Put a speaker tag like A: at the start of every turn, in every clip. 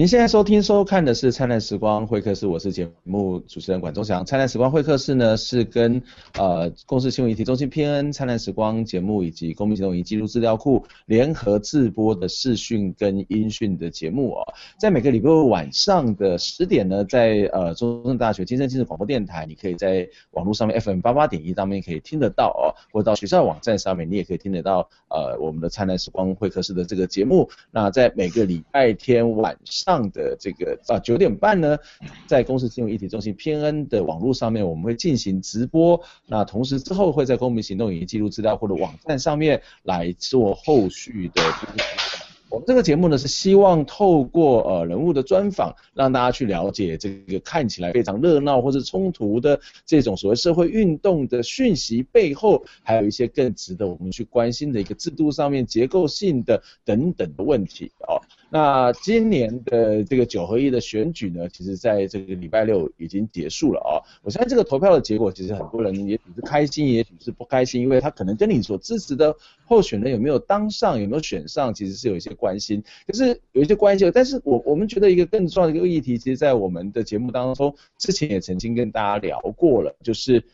A: 您现在收听收看的是《灿烂时光会客室》，我是节目主持人管中祥。《灿烂时光会客室》呢是跟呃公司新闻议题中心 PN《灿烂时光》节目以及公民行动影音纪录资料库联合制播的视讯跟音讯的节目哦，在每个礼拜晚上的十点呢，在呃中正大学金声亲子广播电台，你可以在网络上面 FM 八八点一上面可以听得到哦，或者到学校网站上面你也可以听得到呃我们的《灿烂时光会客室》的这个节目。那在每个礼拜天晚上。上的这个啊九点半呢，在公司新闻一体中心 PN 的网络上面，我们会进行直播。那同时之后会在公民行动影音记录资料或者网站上面来做后续的。我们这个节目呢是希望透过呃人物的专访，让大家去了解这个看起来非常热闹或者冲突的这种所谓社会运动的讯息背后，还有一些更值得我们去关心的一个制度上面结构性的等等的问题哦。那今年的这个九合一的选举呢，其实在这个礼拜六已经结束了啊。我相信这个投票的结果，其实很多人也许是开心，也许是不开心，因为他可能跟你所支持的候选人有没有当上，有没有选上，其实是有一些关系。可是有一些关系，但是我我们觉得一个更重要的一个议题，其实在我们的节目当中，之前也曾经跟大家聊过了，就是。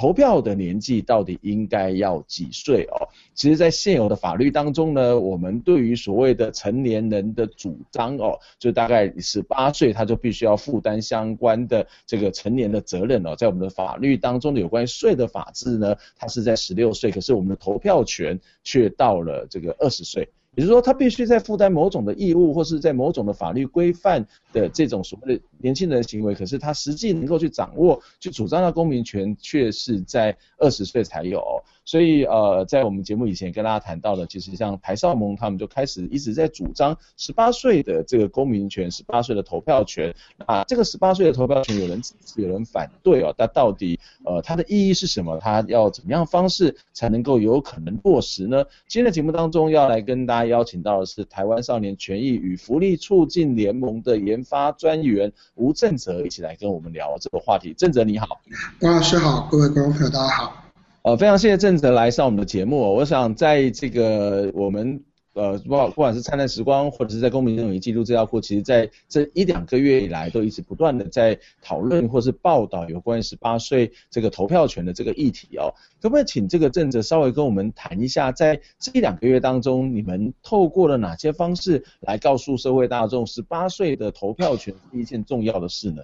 A: 投票的年纪到底应该要几岁哦？其实，在现有的法律当中呢，我们对于所谓的成年人的主张哦，就大概十八岁他就必须要负担相关的这个成年的责任哦。在我们的法律当中的有关于税的法制呢，它是在十六岁，可是我们的投票权却到了这个二十岁。也就是说，他必须在负担某种的义务，或是在某种的法律规范的这种所谓的年轻人的行为，可是他实际能够去掌握、去主张的公民权，却是在二十岁才有。所以呃，在我们节目以前跟大家谈到的，其实像台少盟他们就开始一直在主张十八岁的这个公民权，十八岁的投票权。啊，这个十八岁的投票权有人，有人反对哦。那到底呃它的意义是什么？它要怎么样方式才能够有可能落实呢？今天的节目当中要来跟大家邀请到的是台湾少年权益与福利促进联盟的研发专员吴正泽，一起来跟我们聊这个话题。正泽你好，
B: 关老师好，各位观众朋友大家好。
A: 呃，非常谢谢正泽来上我们的节目。我想在这个我们呃，不不管是灿烂时光，或者是在公民行动影音纪录资料库，其实在这一两个月以来，都一直不断的在讨论或是报道有关于十八岁这个投票权的这个议题哦。可不可以请这个正泽稍微跟我们谈一下，在这一两个月当中，你们透过了哪些方式来告诉社会大众，十八岁的投票权是一件重要的事呢？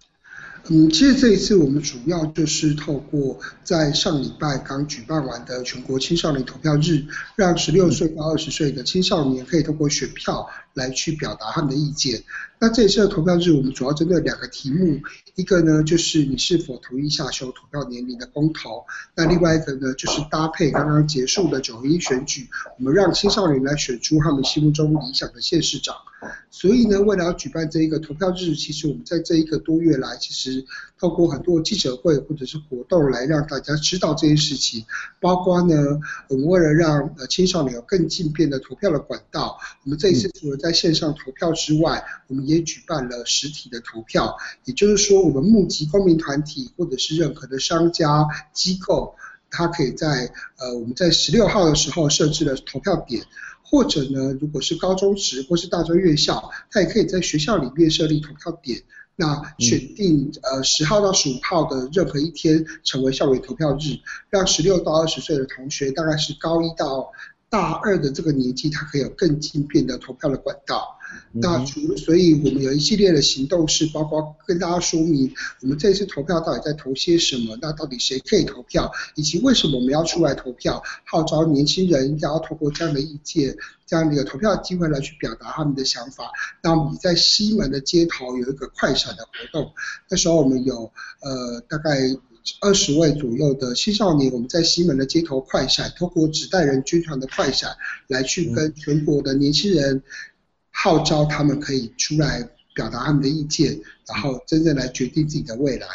B: 嗯，其实这一次我们主要就是透过在上礼拜刚举办完的全国青少年投票日，让十六岁到二十岁的青少年可以通过选票来去表达他们的意见。那这一次的投票日，我们主要针对两个题目，一个呢就是你是否同意下修投票年龄的公投，那另外一个呢就是搭配刚刚结束的九合一选举，我们让青少年来选出他们心目中理想的县市长。所以呢，为了要举办这一个投票日，其实我们在这一个多月来，其实透过很多记者会或者是活动来让大家知道这件事情，包括呢，我们为了让呃青少年有更近便的投票的管道，我们这一次除了在线上投票之外，我们也举办了实体的投票，也就是说，我们募集公民团体或者是任何的商家机构，它可以在呃我们在十六号的时候设置了投票点，或者呢，如果是高中职或是大专院校，它也可以在学校里面设立投票点，那选定呃十号到十五号的任何一天成为校园投票日，让十六到二十岁的同学，大概是高一到大二的这个年纪，他可以有更近便的投票的管道。那除，所以我们有一系列的行动是包括跟大家说明我们这次投票到底在投些什么，那到底谁可以投票，以及为什么我们要出来投票，号召年轻人要透过这样的意见，这样的一个投票机会来去表达他们的想法。那我们在西门的街头有一个快闪的活动，那时候我们有呃大概二十位左右的青少年，我们在西门的街头快闪，透过纸袋人军团的快闪来去跟全国的年轻人。号召他们可以出来表达他们的意见，然后真正来决定自己的未来。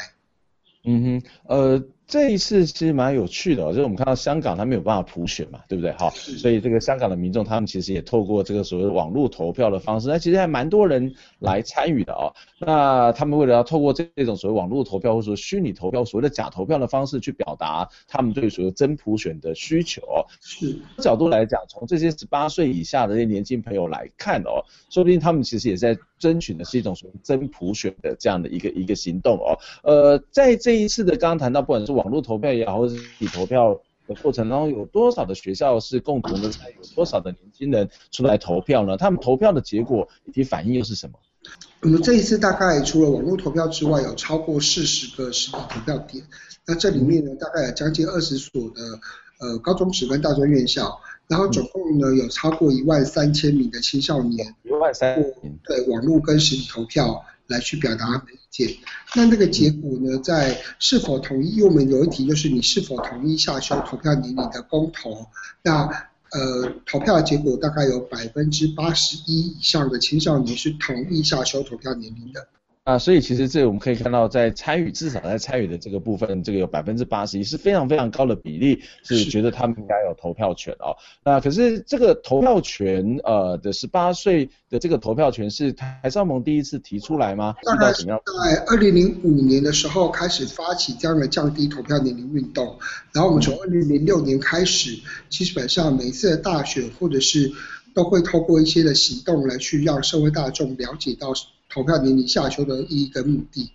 A: 嗯哼，呃。这一次其实蛮有趣的，就是我们看到香港它没有办法普选嘛，对不对？好，所以这个香港的民众他们其实也透过这个所谓的网络投票的方式，那其实还蛮多人来参与的哦。那他们为了要透过这这种所谓网络投票或者说虚拟投票，所谓的假投票的方式去表达他们对所谓真普选的需求。是角度来讲，从这些十八岁以下的这些年轻朋友来看哦，说不定他们其实也在争取的是一种属于真普选的这样的一个一个行动哦。呃，在这一次的刚刚谈到，不管是网络投票也好，或者是实体投票的过程当中，有多少的学校是共同的参与，有多少的年轻人出来投票呢？他们投票的结果以及反应又是什么？
B: 我们这一次大概除了网络投票之外，有超过四十个实体投票点。那这里面呢，大概有将近二十所的呃高中职跟大专院校，然后总共呢有超过一万三千名的青少年，
A: 一万三
B: 对网络跟实体投票来去表达他们的意见。那那个结果呢，在是否同意？因为我们有一题就是你是否同意下修投票年龄的公投？那呃，投票的结果大概有百分之八十一以上的青少年是同意下修投票年龄的。
A: 啊，所以其实这我们可以看到，在参与至少在参与的这个部分，这个有百分之八十一是非常非常高的比例，是觉得他们应该有投票权哦。那可是这个投票权，呃的十八岁的这个投票权是台上盟第一次提出来吗？
B: 大概在二零零五年的时候开始发起这样的降低投票年龄运动，然后我们从二零零六年开始，基本上每一次的大选或者是都会透过一些的行动来去让社会大众了解到。投票年龄下修的意义跟目的，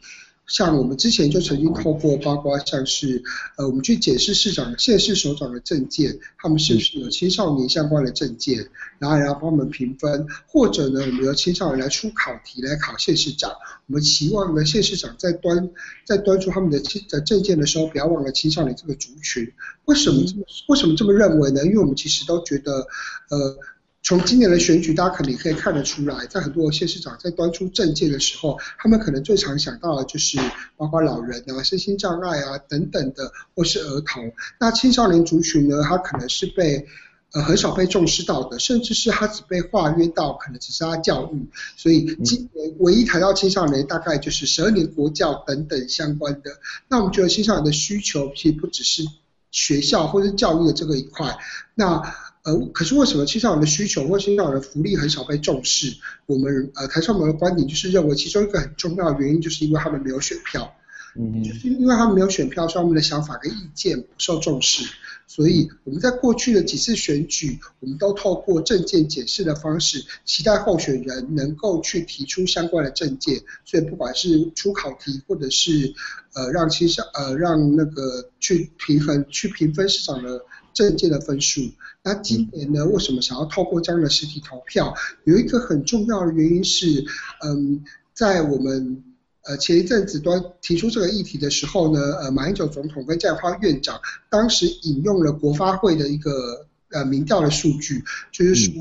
B: 像我们之前就曾经透过，包括像是，呃，我们去检视市长、县市首长的证件，他们是不是有青少年相关的证件，然后然后帮我们评分，或者呢，我们由青少年来出考题来考县市长，我们期望呢，县市长在端在端出他们的的证件的时候，不要忘了青少年这个族群。为什么这么为什么这么认为呢？因为我们其实都觉得，呃。从今年的选举，大家肯定可以看得出来，在很多县市长在端出政见的时候，他们可能最常想到的就是包括老人啊、身心障碍啊等等的，或是儿童。那青少年族群呢，他可能是被呃很少被重视到的，甚至是他只被划约到可能只是他教育。所以今年唯一谈到青少年，大概就是十二年国教等等相关的。那我们觉得青少年的需求其实不只是学校或是教育的这个一块，那。呃，可是为什么青少年的需求或青少年的福利很少被重视？我们呃台少盟的观点就是认为，其中一个很重要的原因就是因为他们没有选票，嗯，就是因为他们没有选票，所以他们的想法跟意见不受重视。所以我们在过去的几次选举，我们都透过证件解释的方式，期待候选人能够去提出相关的证件。所以不管是出考题，或者是呃让青少呃让那个去平衡去评分市场的政见的分数。那今年呢，为什么想要透过这样的实体投票？有一个很重要的原因是，嗯，在我们呃前一阵子端提出这个议题的时候呢，呃马英九总统跟江华院长当时引用了国发会的一个呃民调的数据，就是说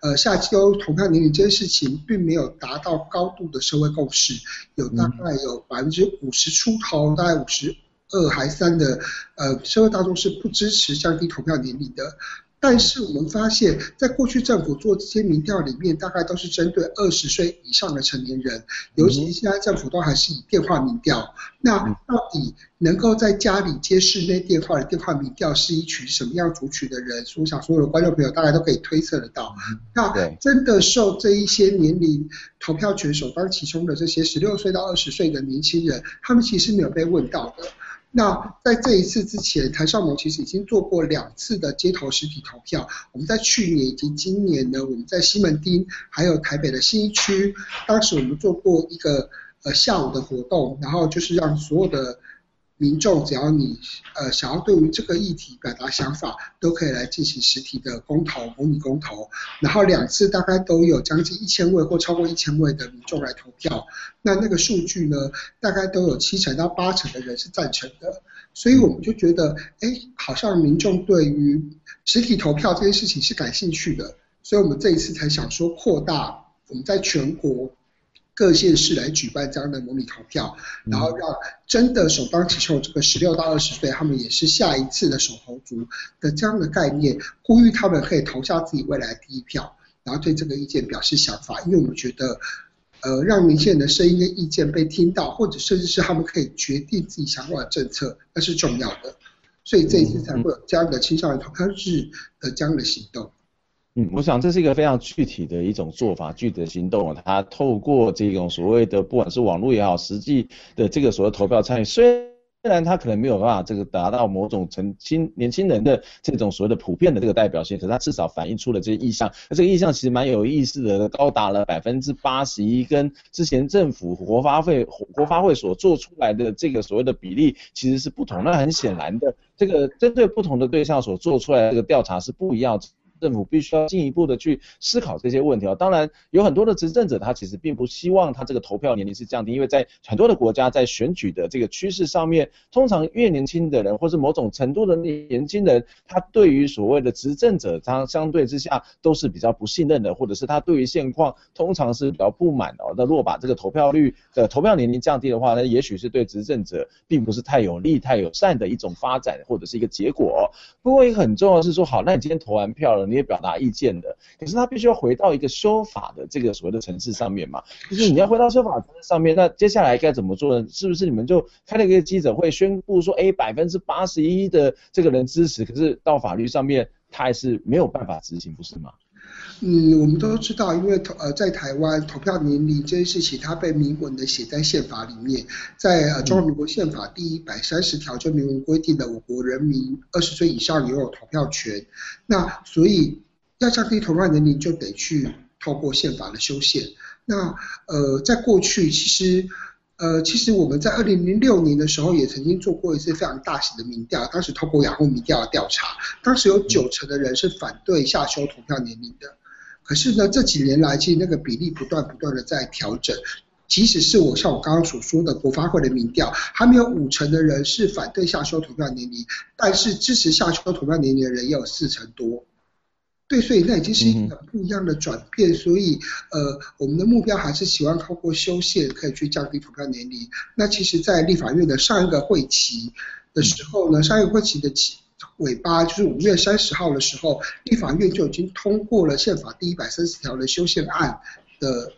B: 呃下周投票年龄这件事情并没有达到高度的社会共识，有大概有百分之五十出头，大概五十二还三的呃社会大众是不支持降低投票年龄的。但是我们发现，在过去政府做这些民调里面，大概都是针对二十岁以上的成年人，尤其现在政府都还是以电话民调。那到底能够在家里接室内电话的电话民调是一群什么样族群的人？我想所有的观众朋友大概都可以推测得到。那真的受这一些年龄投票权首当其冲的这些十六岁到二十岁的年轻人，他们其实没有被问到的。那在这一次之前，台少盟其实已经做过两次的街头实体投票。我们在去年以及今年呢，我们在西门町还有台北的新一区，当时我们做过一个呃下午的活动，然后就是让所有的。民众只要你呃想要对于这个议题表达想法，都可以来进行实体的公投，模拟公投。然后两次大概都有将近一千位或超过一千位的民众来投票。那那个数据呢，大概都有七成到八成的人是赞成的。所以我们就觉得，哎，好像民众对于实体投票这件事情是感兴趣的。所以我们这一次才想说扩大我们在全国。各县市来举办这样的模拟投票，然后让真的首当其冲这个十六到二十岁，他们也是下一次的首投族的这样的概念，呼吁他们可以投下自己未来第一票，然后对这个意见表示想法，因为我们觉得，呃，让年轻人的声音跟意见被听到，或者甚至是他们可以决定自己想要的政策，那是重要的，所以这一次才会有这样的青少年投票日的这样的行动。
A: 嗯，我想这是一个非常具体的一种做法，具体的行动。它透过这种所谓的，不管是网络也好，实际的这个所谓投票参与，虽然他可能没有办法这个达到某种成轻年轻人的这种所谓的普遍的这个代表性，可是他至少反映出了这些意向。那这个意向其实蛮有意思的，高达了百分之八十一，跟之前政府国发会国发会所做出来的这个所谓的比例其实是不同。那很显然的，这个针对不同的对象所做出来的这个调查是不一样。政府必须要进一步的去思考这些问题啊，当然有很多的执政者他其实并不希望他这个投票年龄是降低，因为在很多的国家在选举的这个趋势上面，通常越年轻的人或是某种程度的年轻人，他对于所谓的执政者他相对之下都是比较不信任的，或者是他对于现况通常是比较不满的。那如果把这个投票率的投票年龄降低的话，那也许是对执政者并不是太有利、太友善的一种发展或者是一个结果。不过一个很重要是说，好，那你今天投完票了。你也表达意见的，可是他必须要回到一个修法的这个所谓的层次上面嘛，就是你要回到修法层次上面，那接下来该怎么做呢？是不是你们就开了一个记者会，宣布说，哎，百分之八十一的这个人支持，可是到法律上面他还是没有办法执行，不是吗？
B: 嗯，我们都知道，因为投呃在台湾投票年龄这件事情，它被明文的写在宪法里面，在呃中华民国宪法第一百三十条就明文规定了，我国人民二十岁以上拥有投票权。那所以要降低投票年龄，就得去透过宪法的修宪。那呃在过去其实。呃，其实我们在二零零六年的时候也曾经做过一次非常大型的民调，当时透过雅虎民调的调查，当时有九成的人是反对下修投票年龄的。可是呢，这几年来其实那个比例不断不断的在调整，即使是我像我刚刚所说的国发会的民调，还没有五成的人是反对下修投票年龄，但是支持下修投票年龄的人也有四成多。对，所以那已经是一个不一样的转变，所以呃，我们的目标还是希望透过修宪可以去降低投票年龄。那其实，在立法院的上一个会期的时候呢，上一个会期的期尾巴就是五月三十号的时候，立法院就已经通过了宪法第一百三十条的修宪案的。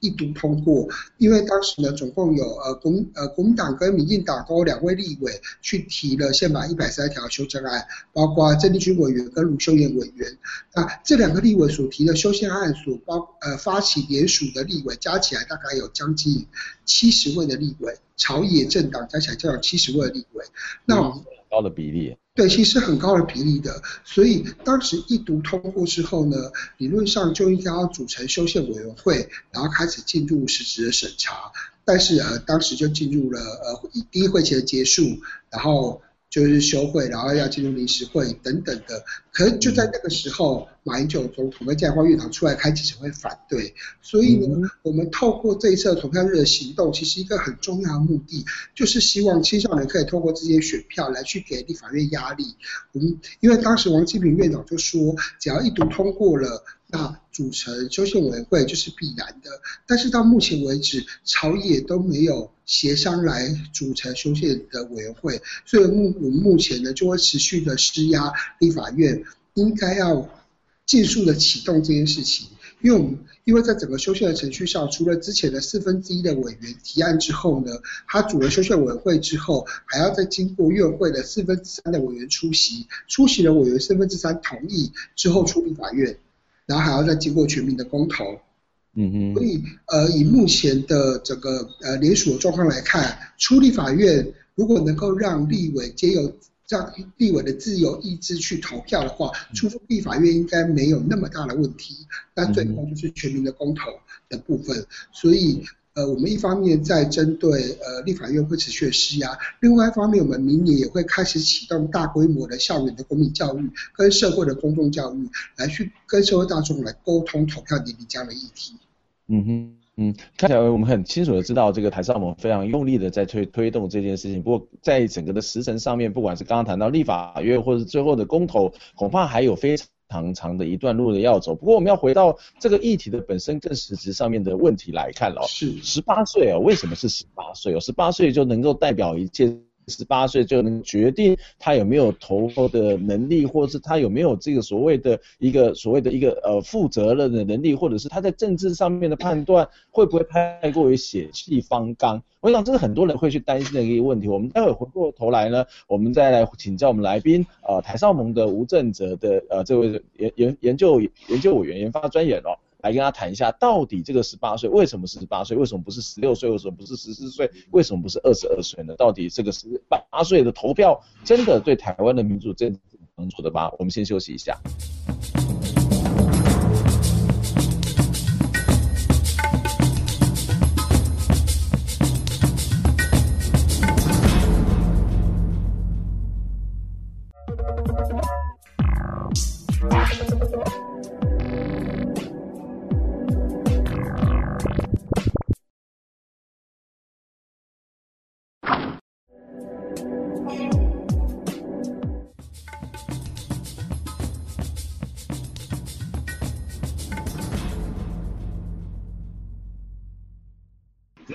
B: 一读通过，因为当时呢，总共有呃国呃国民党跟民进党都有两位立委去提了宪法一百三十条修正案，包括郑丽君委员跟卢秀燕委员。那这两个立委所提的修宪案所包呃发起联署的立委加起来大概有将近七十位的立委，朝野政党加起来就有七十位的立委。那我们
A: 高的比例，
B: 对，其实很高的比例的，所以当时一读通过之后呢，理论上就应该要组成修宪委员会，然后开始进入实质的审查，但是呃，当时就进入了呃第一会期的结束，然后。就是休会，然后要进入临时会等等的。可是就在那个时候，马英九总统跟蒋万安院长出来开记者会反对。所以呢，我们透过这一次的投票日的行动，其实一个很重要的目的，就是希望青少年可以透过这些选票来去给立法院压力。我们因为当时王金平院长就说，只要一读通过了。那组成修宪委员会就是必然的，但是到目前为止，朝野都没有协商来组成修宪的委员会，所以目我们目前呢就会持续的施压立法院，应该要尽速的启动这件事情，因为我们因为在整个修宪的程序上，除了之前的四分之一的委员提案之后呢，他组了修宪委员会之后，还要再经过院会的四分之三的委员出席，出席的委员四分之三同意之后出立法院。然后还要再经过全民的公投，
A: 嗯嗯，
B: 所以呃以目前的这个呃联署的状况来看，出立法院如果能够让立委皆有让立委的自由意志去投票的话，出立法院应该没有那么大的问题。那最后就是全民的公投的部分，所以。呃，我们一方面在针对呃立法院会持续的施压，另外一方面，我们明年也会开始启动大规模的校园的公民教育跟社会的公众教育，来去跟社会大众来沟通投票年龄这样的议题。
A: 嗯哼，嗯，看起来我们很清楚的知道，这个台上我们非常用力的在推推动这件事情。不过在整个的时程上面，不管是刚刚谈到立法院，或者是最后的公投，恐怕还有非常。长长的一段路的要走，不过我们要回到这个议题的本身更实质上面的问题来看哦。
B: 是
A: 十八岁哦，为什么是十八岁哦？十八岁就能够代表一切。十八岁就能决定他有没有投的能力，或是他有没有这个所谓的一个所谓的一个呃负责任的能力，或者是他在政治上面的判断会不会太过于血气方刚？我想这是很多人会去担心的一个问题。我们待会回过头来呢，我们再来请教我们来宾，呃，台少盟的吴正则的呃这位研研研究研究委员研发专员哦。来跟他谈一下，到底这个十八岁为什么是十八岁，为什么不是十六岁，为什么不是十四岁，为什么不是二十二岁呢？到底这个十八岁的投票真的对台湾的民主政治有帮助的吗？我们先休息一下。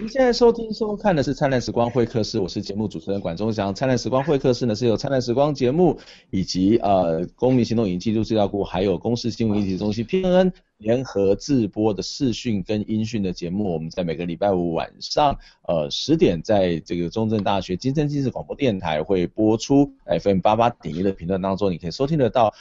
A: 现在收听收看的是灿烂时光会客室，我是节目主持人管中祥。灿烂时光会客室呢是由灿烂时光节目以及呃公民行动影音记录资料库，还有公视新闻议题中心 PNN 联合制播的视讯跟音讯的节目。我们在每个礼拜五晚上呃十点，在这个中正大学金声纪实广播电台会播出 FM 八八点一的频段当中，你可以收听得到。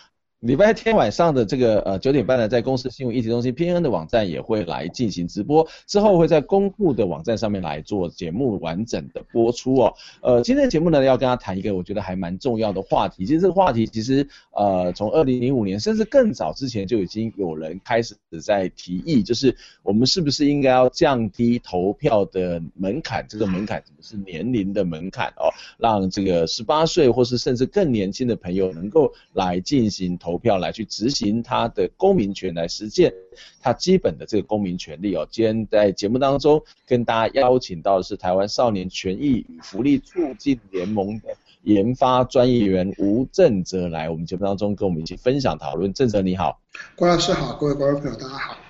A: 礼拜天晚上的这个呃九点半呢，在公司新闻议题中心 PNN 的网站也会来进行直播，之后会在公布的网站上面来做节目完整的播出哦。呃，今天的节目呢要跟大家谈一个我觉得还蛮重要的话题，其实这个话题其实呃从二零零五年甚至更早之前就已经有人开始在提议，就是我们是不是应该要降低投票的门槛？这个门槛指的是年龄的门槛哦，让这个十八岁或是甚至更年轻的朋友能够来进行投。投票来去执行他的公民权，来实践他基本的这个公民权利哦。今天在节目当中跟大家邀请到的是台湾少年权益与福利促进联盟的研发专业员吴正泽来我们节目当中跟我们一起分享讨论。正泽你好，
B: 郭老师好，各位观众朋友大家好。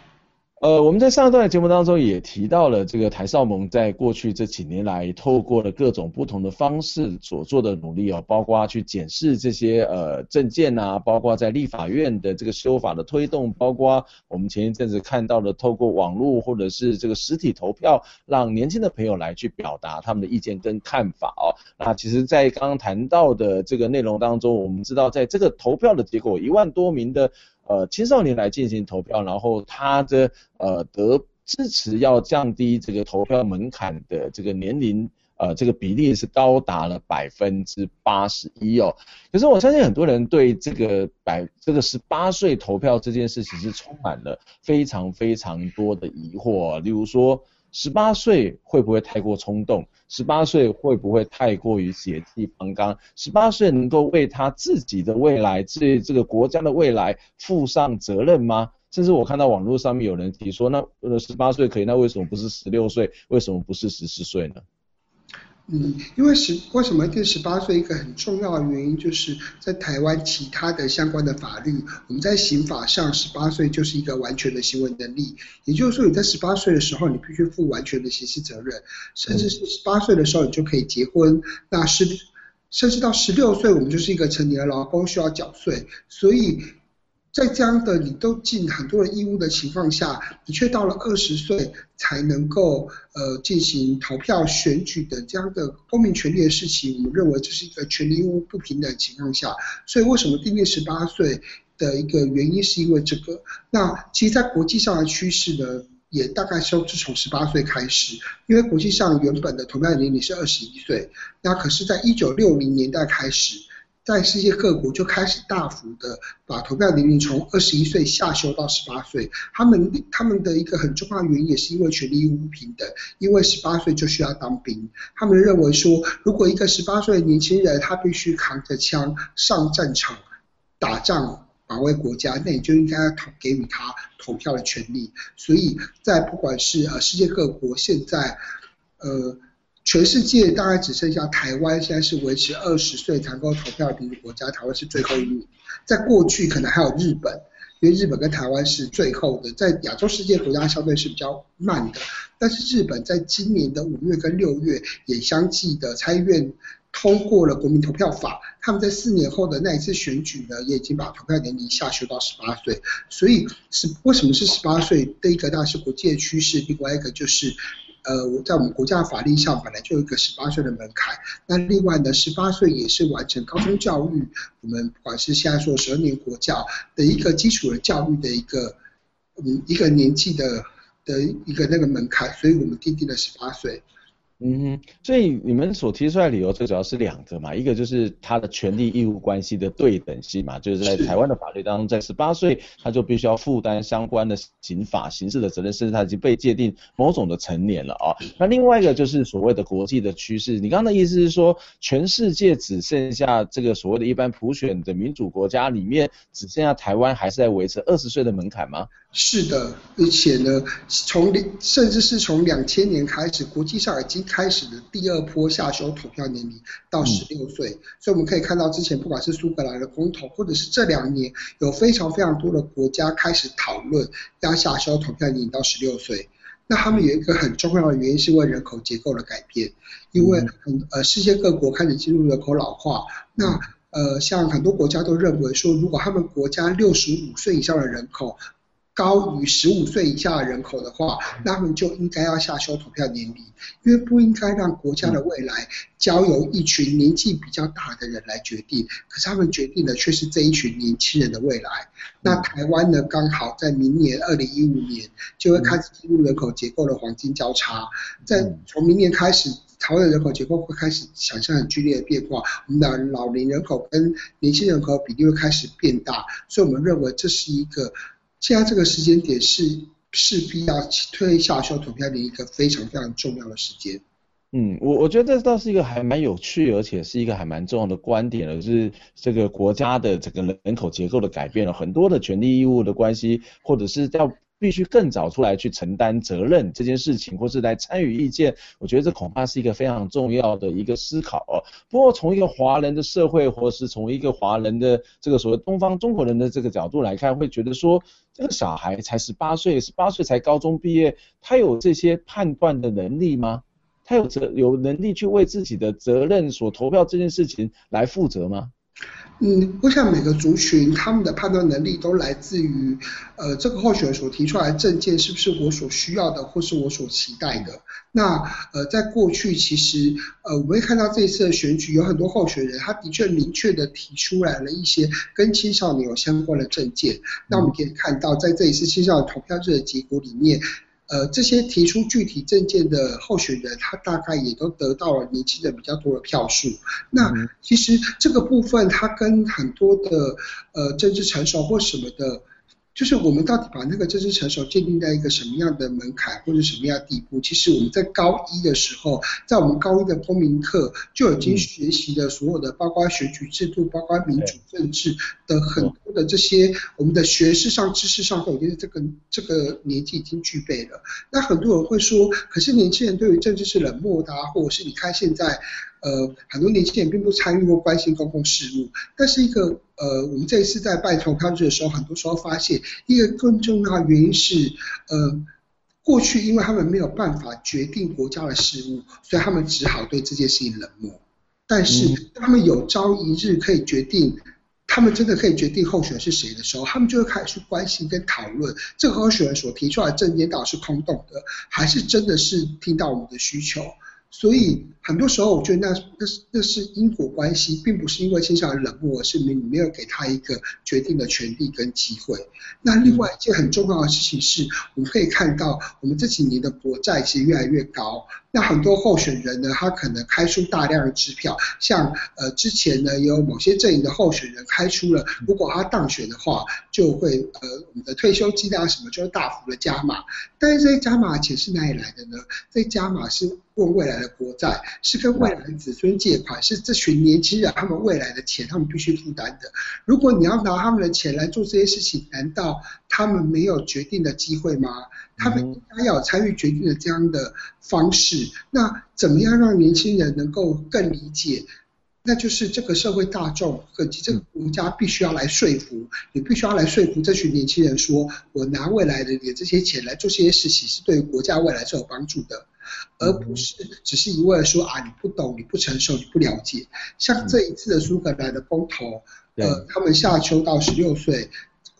A: 呃，我们在上一段的节目当中也提到了这个台少盟在过去这几年来，透过了各种不同的方式所做的努力哦，包括去检视这些呃证件啊，包括在立法院的这个修法的推动，包括我们前一阵子看到的透过网络或者是这个实体投票，让年轻的朋友来去表达他们的意见跟看法哦。那其实，在刚刚谈到的这个内容当中，我们知道在这个投票的结果，一万多名的。呃，青少年来进行投票，然后他的呃得支持要降低这个投票门槛的这个年龄，呃，这个比例是高达了百分之八十一哦。可是我相信很多人对这个百这个十八岁投票这件事情是充满了非常非常多的疑惑，例如说。十八岁会不会太过冲动？十八岁会不会太过于血气方刚？十八岁能够为他自己的未来、这这个国家的未来负上责任吗？甚至我看到网络上面有人提说，那那十八岁可以，那为什么不是十六岁？为什么不是十四岁呢？
B: 嗯，因为十为什么定十八岁？一个很重要的原因就是在台湾其他的相关的法律，我们在刑法上十八岁就是一个完全的行为能力，也就是说你在十八岁的时候，你必须负完全的刑事责任，甚至是十八岁的时候你就可以结婚，那是甚至到十六岁我们就是一个成年的劳工需要缴税，所以。在这样的你都尽很多的义务的情况下，你却到了二十岁才能够呃进行投票选举的这样的公民权利的事情，我们认为这是一个权利义务不平等的情况下，所以为什么订立十八岁的一个原因是因为这个。那其实，在国际上的趋势呢，也大概都是从十八岁开始，因为国际上原本的投票年龄是二十一岁，那可是在一九六零年代开始。在世界各国就开始大幅的把投票年龄从二十一岁下修到十八岁。他们他们的一个很重要原因也是因为权利义务不平等，因为十八岁就需要当兵。他们认为说，如果一个十八岁的年轻人他必须扛着枪上战场打仗保卫国家，那你就应该要给予他投票的权利。所以在不管是呃世界各国现在呃。全世界大概只剩下台湾，现在是维持二十岁才能够投票的民主国家，台湾是最后一名。在过去可能还有日本，因为日本跟台湾是最后的，在亚洲世界国家相对是比较慢的。但是日本在今年的五月跟六月也相继的参议院通过了国民投票法，他们在四年后的那一次选举呢，也已经把投票年龄下修到十八岁。所以是为什么是十八岁？第一个当然是国际的趋势，另外一个就是。呃，我在我们国家法律上本来就有一个十八岁的门槛，那另外呢，十八岁也是完成高中教育，我们不管是现在说十二年国教的一个基础的教育的一个嗯一个年纪的的一个那个门槛，所以我们定定了十八岁。
A: 嗯哼，所以你们所提出来的理由最主要是两个嘛，一个就是他的权利义务关系的对等性嘛，就是在台湾的法律当中，在十八岁他就必须要负担相关的刑法、刑事的责任，甚至他已经被界定某种的成年了啊。那另外一个就是所谓的国际的趋势，你刚刚的意思是说，全世界只剩下这个所谓的一般普选的民主国家里面，只剩下台湾还是在维持二十岁的门槛吗？
B: 是的，而且呢，从甚至是从两千年开始，国际上已经开始了第二波下修投票年龄到十六岁，嗯，所以我们可以看到之前不管是苏格兰的公投，或者是这两年有非常非常多的国家开始讨论要下修投票年龄到十六岁。那他们有一个很重要的原因是为人口结构的改变，因为很呃世界各国开始进入人口老化，那呃像很多国家都认为说，如果他们国家六十五岁以上的人口高于十五岁以下的人口的话，那他们就应该要下修投票年龄，因为不应该让国家的未来交由一群年纪比较大的人来决定，可是他们决定的却是这一群年轻人的未来。那台湾呢，刚好在明年二零一五年就会开始进入人口结构的黄金交叉，在从明年开始，台湾的人口结构会开始想象很剧烈的变化，我们的老龄人口跟年轻人口比例会开始变大，所以我们认为这是一个。现在这个时间点是势必要推下修投票的一个非常非常重要的时间。
A: 嗯，我我觉得这倒是一个还蛮有趣，而且是一个还蛮重要的观点了，就是这个国家的整个人口结构的改变了很多的权利义务的关系，或者是要。必须更早出来去承担责任这件事情，或是来参与意见，我觉得这恐怕是一个非常重要的一个思考哦。不过从一个华人的社会，或是从一个华人的这个所谓东方中国人的这个角度来看，会觉得说，这个小孩才十八岁，十八岁才高中毕业，他有这些判断的能力吗？他有责有能力去为自己的责任所投票这件事情来负责吗？
B: 嗯，我想每个族群他们的判断能力都来自于，呃，这个候选人所提出来的证件是不是我所需要的，或是我所期待的。那呃，在过去其实呃，我们会看到这一次的选举有很多候选人，他的确明确的提出来了一些跟青少年有相关的证件。那我们可以看到，在这一次青少年投票日的结果里面。呃，这些提出具体证件的候选人，他大概也都得到了年轻人比较多的票数。那其实这个部分，他跟很多的呃政治成熟或什么的。就是我们到底把那个政治成熟界定在一个什么样的门槛或者什么样的地步？其实我们在高一的时候，在我们高一的公民课就已经学习了所有的，包括选举制度、包括民主政治的很多的这些，我们的学识上、知识上都已经这个这个年纪已经具备了。那很多人会说，可是年轻人对于政治是冷漠的啊，或者是你看现在。呃，很多年轻人并不参与或关心公共事务，但是一个呃，我们这一次在办投票日的时候，很多时候发现一个更重要的原因是，呃，过去因为他们没有办法决定国家的事务，所以他们只好对这件事情冷漠。但是当他们有朝一日可以决定，他们真的可以决定候选人是谁的时候，他们就会开始去关心跟讨论这个候选人所提出来的政见到底是空洞的，还是真的是听到我们的需求。所以很多时候，我觉得那那是那是因果关系，并不是因为青少年冷漠，而是你没有给他一个决定的权利跟机会。那另外一件很重要的事情是，我们可以看到，我们这几年的国债其实越来越高。那很多候选人呢，他可能开出大量的支票，像呃之前呢，有某些阵营的候选人开出了，如果他当选的话，就会呃我们的退休金啊什么就会大幅的加码。但是这些加码钱是哪里来的呢？这加码是问未来的国债，是跟未来的子孙借款，是这群年轻人他们未来的钱，他们必须负担的。如果你要拿他们的钱来做这些事情，难道他们没有决定的机会吗？他们应该要参与决定的这样的方式。那怎么样让年轻人能够更理解？那就是这个社会大众以及这个国家必须要来说服，你必须要来说服这群年轻人说，我拿未来的你的这些钱来做这些事情，是对于国家未来是有帮助的，而不是只是一味的说啊，你不懂，你不成熟，你不了解。像这一次的苏格兰的公投，呃，他们下秋到十六岁。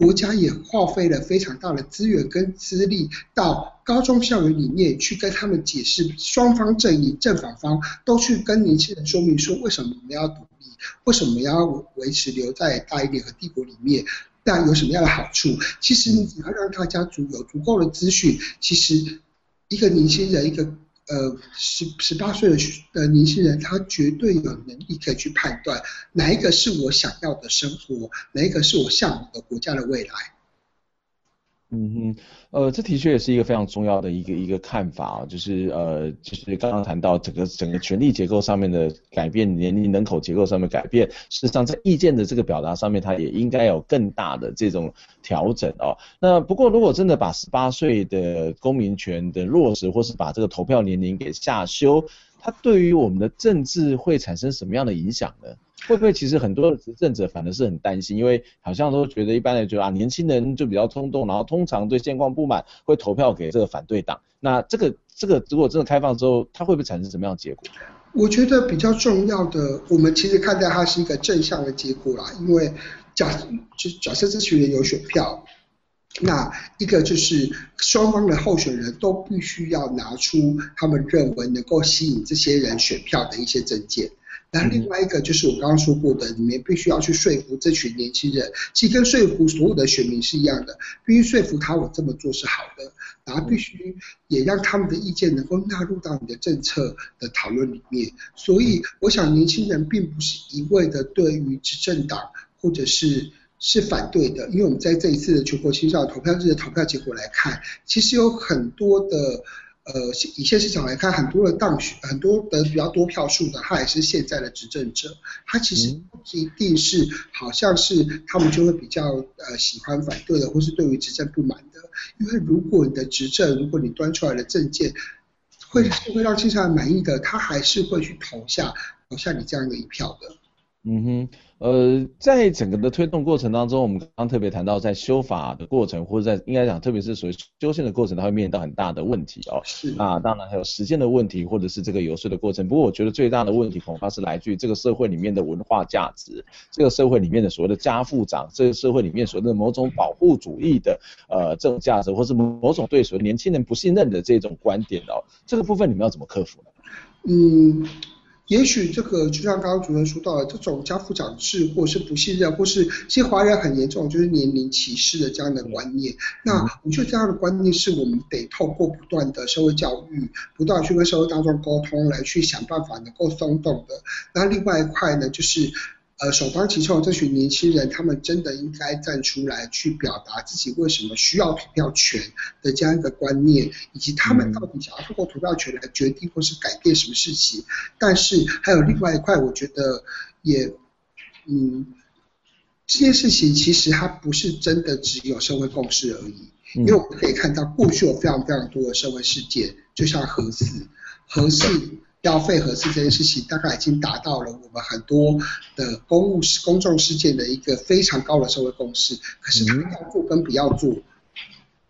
B: 国家也花费了非常大的资源跟资力到高中校园里面去跟他们解释，双方阵营正反方都去跟年轻人说明说，为什么我们要独立，为什么要维持留在大一点和帝国里面，那有什么样的好处？其实你只要让大家足有足够的资讯，其实一个年轻人，一个呃十十八岁的的年轻人，他绝对有能力可以去判断哪一个是我想要的生活，哪一个是我向往的国家的未来。
A: 嗯哼，呃，这的确也是一个非常重要的一个一个看法啊，就是呃，就是刚刚谈到整个整个权力结构上面的改变，年龄人口结构上面改变，事实上在意见的这个表达上面，它也应该有更大的这种调整哦。那不过如果真的把十八岁的公民权的落实，或是把这个投票年龄给下修，它对于我们的政治会产生什么样的影响呢？会不会其实很多的执政者反而是很担心，因为好像都觉得一般人觉得啊，年轻人就比较冲动，然后通常对现况不满，会投票给这个反对党。那这个这个如果真的开放之后，它会不会产生什么样的结果？
B: 我觉得比较重要的，我们其实看待它是一个正向的结果啦，因为假就假设这群人有选票，那一个就是双方的候选人都必须要拿出他们认为能够吸引这些人选票的一些证件见。那另外一个就是我刚刚说过的，你们必须要去说服这群年轻人，其实跟说服所有的选民是一样的，必须说服他我这么做是好的，然后必须也让他们的意见能够纳入到你的政策的讨论里面。所以我想年轻人并不是一味的对于执政党或者是是反对的，因为我们在这一次的全国青少年投票日的投票结果来看，其实有很多的。呃，以现市场来看，很多的当选，很多得比较多票数的，他也是现在的执政者。他其实不一定是，好像是他们就会比较呃喜欢反对的，或是对于执政不满的。因为如果你的执政，如果你端出来的政见会是会让青少年满意的，他还是会去投下投下你这样的一票的。
A: 嗯哼，呃，在整个的推动过程当中，我们刚刚特别谈到，在修法的过程，或者在应该讲，特别是所谓修宪的过程，它会面临到很大的问题哦。
B: 是。
A: 啊当然还有时间的问题，或者是这个游说的过程。不过我觉得最大的问题恐怕是来自于这个社会里面的文化价值，这个社会里面的所谓的家父长，这个社会里面所谓的某种保护主义的呃这种价值，或是某种对所谓年轻人不信任的这种观点哦。这个部分你们要怎么克服呢？
B: 嗯。也许这个就像刚刚主任说到的，这种家父长制，或是不信任，或是其实华人很严重，就是年龄歧视的这样的观念。那我觉得这样的观念是我们得透过不断的社会教育，不断去跟社会当中沟通，来去想办法能够松动的。那另外一块呢，就是。呃，首当其冲，这群年轻人，他们真的应该站出来去表达自己为什么需要投票权的这样一个观念，以及他们到底想要通过投票权来决定或是改变什么事情。但是还有另外一块，我觉得也，嗯，这件事情其实它不是真的只有社会共识而已，因为我们可以看到过去有非常非常多的社会事件，就像核四，核四。要废核四这件事情，大概已经达到了我们很多的公务事、公众事件的一个非常高的社会共识。可是他要做跟不要做，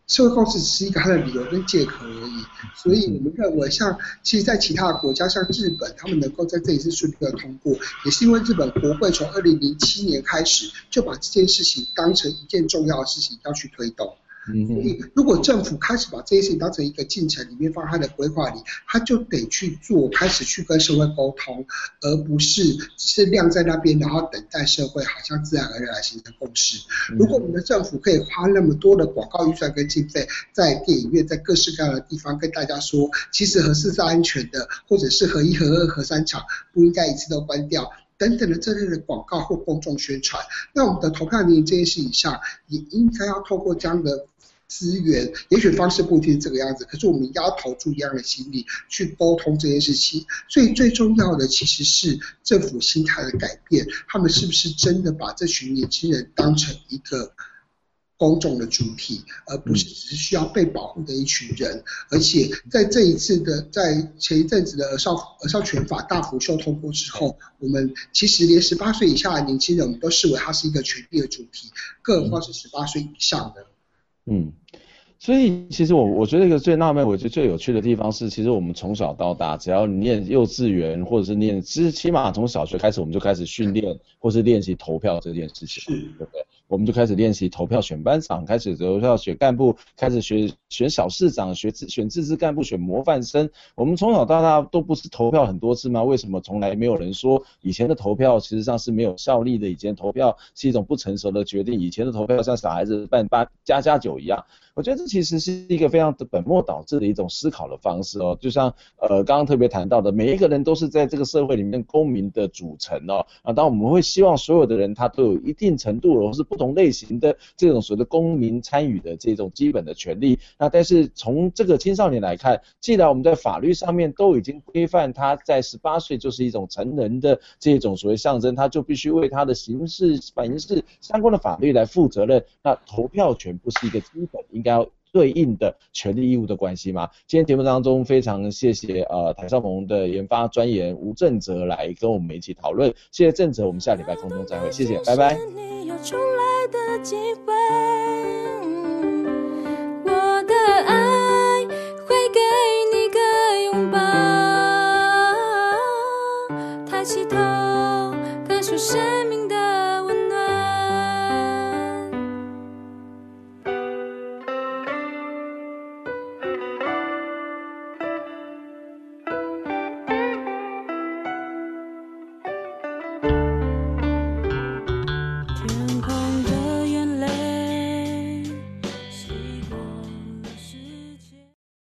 B: 社会共识只是一个他的理由跟借口而已。所以我们认为，像其实，在其他的国家，像日本，他们能够在这一次顺利的通过，也是因为日本国会从二零零七年开始就把这件事情当成一件重要的事情要去推动。嗯，所以如果政府开始把这些事情当成一个进程里面放他的规划里，他就得去做，开始去跟社会沟通，而不是只是晾在那边，然后等待社会好像自然而然来形成共识。如果我们的政府可以花那么多的广告预算跟经费，在电影院，在各式各样的地方跟大家说，其实核四是安全的，或者是合一、合二、合三厂不应该一次都关掉。等等的这类的广告或公众宣传，那我们的投票年龄这件事情上，也应该要透过这样的资源，也许方式不一定这个样子，可是我们要投注一样的心力去沟通这件事情。最最重要的其实是政府心态的改变，他们是不是真的把这群年轻人当成一个公众的主体，而不是只是需要被保护的一群人。而且在这一次的，在前一阵子的儿少儿少权法大幅修通过之后，我们其实连十八岁以下的年轻人，我们都视为他是一个权利的主体，更何况是十八岁以上的。
A: 嗯。所以其实我我觉得一个最纳闷，我觉得最有趣的地方是，其实我们从小到大，只要你念幼稚园或者是念，其实起码从小学开始，我们就开始训练或是练习投票这件事情，对不对？我们就开始练习投票选班长，开始投票选干部，开始学选小市长、选自选自治干部、选模范生，我们从小到大都不是投票很多次吗？为什么从来没有人说以前的投票其实上是没有效力的？以前投票是一种不成熟的决定，以前的投票像小孩子办八家家酒一样。我觉得这其实是一个非常的本末倒置的一种思考的方式哦，就像呃刚刚特别谈到的，每一个人都是在这个社会里面公民的组成哦，啊，当我们会希望所有的人他都有一定程度或是不同类型的这种所谓的公民参与的这种基本的权利，那但是从这个青少年来看，既然我们在法律上面都已经规范他在十八岁就是一种成人的这种所谓象征，他就必须为他的刑事、反刑事相关的法律来负责任，那投票权不是一个基本应该要对应的权利义务的关系吗？今天节目当中非常谢谢呃台少盟的研发专员吴正哲来跟我们一起讨论，谢谢正哲，我们下礼拜空中再会，谢谢，拜拜。起头，感受生